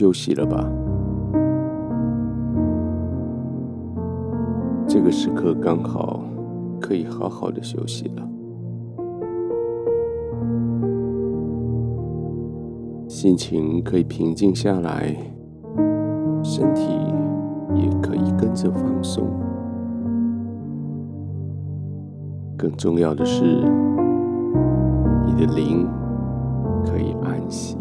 休息了吧？这个时刻刚好可以好好的休息了，心情可以平静下来，身体也可以跟着放松。更重要的是，你的灵可以安息。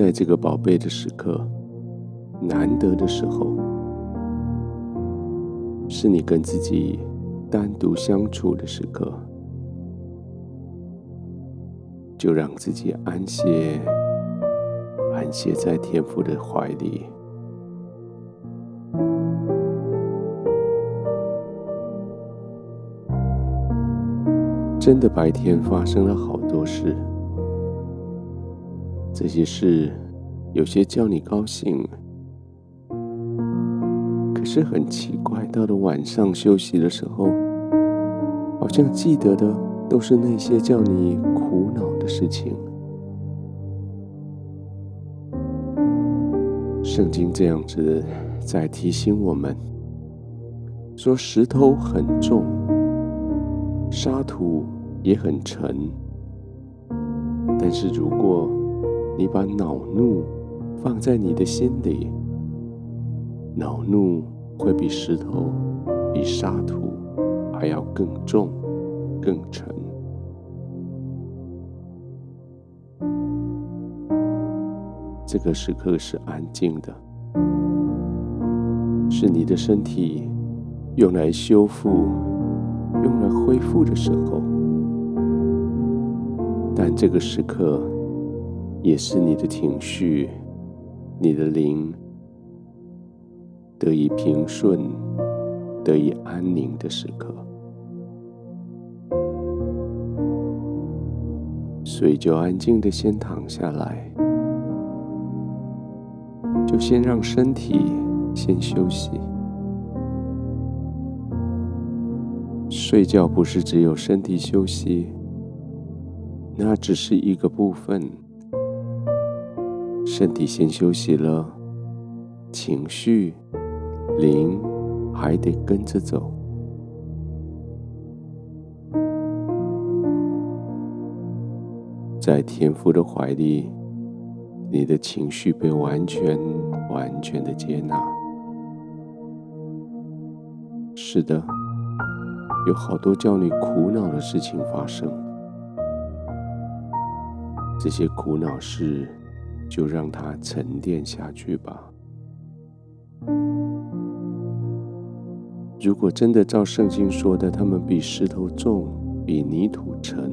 在这个宝贝的时刻，难得的时候，是你跟自己单独相处的时刻，就让自己安歇，安歇在天父的怀里。真的，白天发生了好多事，这些事有些叫你高兴，可是很奇怪，到了晚上休息的时候，好像记得的都是那些叫你苦恼的事情。圣经这样子在提醒我们，说石头很重。沙土也很沉，但是如果你把恼怒放在你的心里，恼怒会比石头、比沙土还要更重、更沉。这个时刻是安静的，是你的身体用来修复。用来恢复的时候，但这个时刻也是你的情绪、你的灵得以平顺、得以安宁的时刻。所以就安静的先躺下来，就先让身体先休息。睡觉不是只有身体休息，那只是一个部分。身体先休息了，情绪、灵还得跟着走。在天父的怀里，你的情绪被完全、完全的接纳。是的。有好多叫你苦恼的事情发生，这些苦恼事就让它沉淀下去吧。如果真的照圣经说的，他们比石头重，比泥土沉，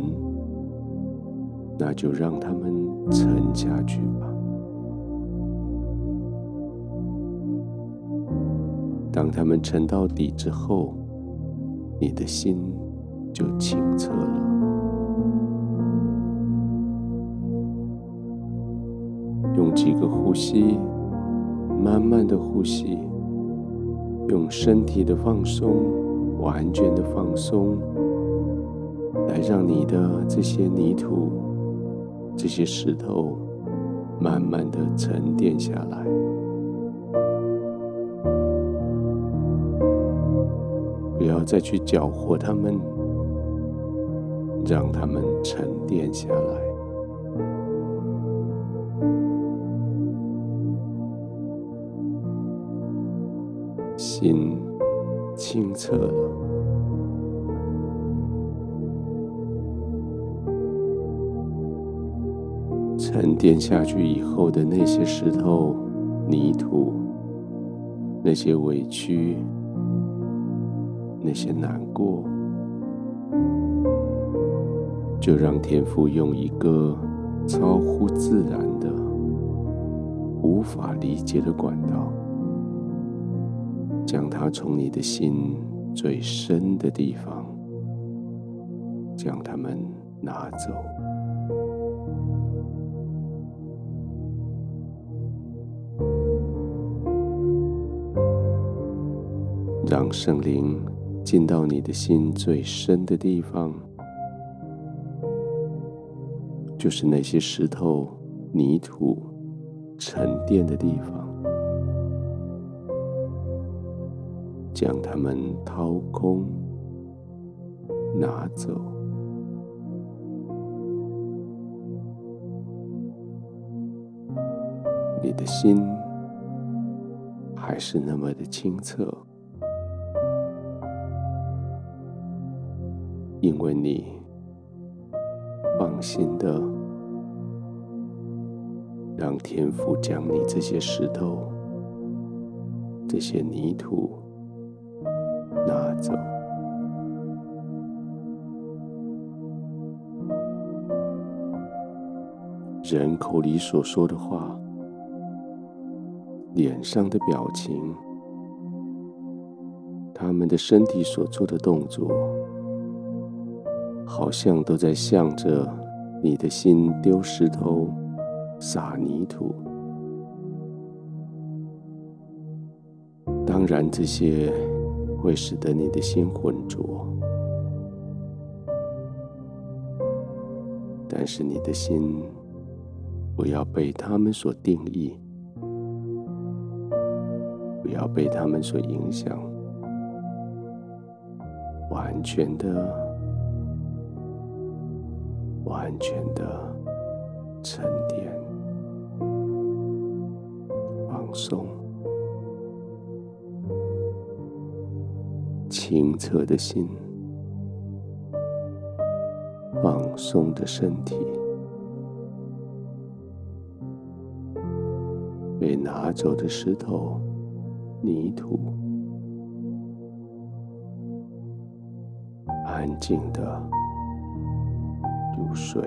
那就让他们沉下去吧。当他们沉到底之后，你的心就清澈了。几个呼吸，慢慢的呼吸，用身体的放松，完全的放松，来让你的这些泥土、这些石头，慢慢的沉淀下来。不要再去搅和它们，让它们沉淀下来。心清澈了，沉淀下去以后的那些石头、泥土，那些委屈。那些难过，就让天父用一个超乎自然的、无法理解的管道，将它从你的心最深的地方，将它们拿走，让圣灵。进到你的心最深的地方，就是那些石头、泥土沉淀的地方，将它们掏空、拿走。你的心还是那么的清澈，因为你放心的让天父将你这些石头、这些泥土拿走。人口里所说的话。脸上的表情，他们的身体所做的动作，好像都在向着你的心丢石头、撒泥土。当然，这些会使得你的心浑浊，但是你的心不要被他们所定义。不要被他们所影响，完全的、完全的沉淀、放松、清澈的心、放松的身体，被拿走的石头。泥土，安静的入睡。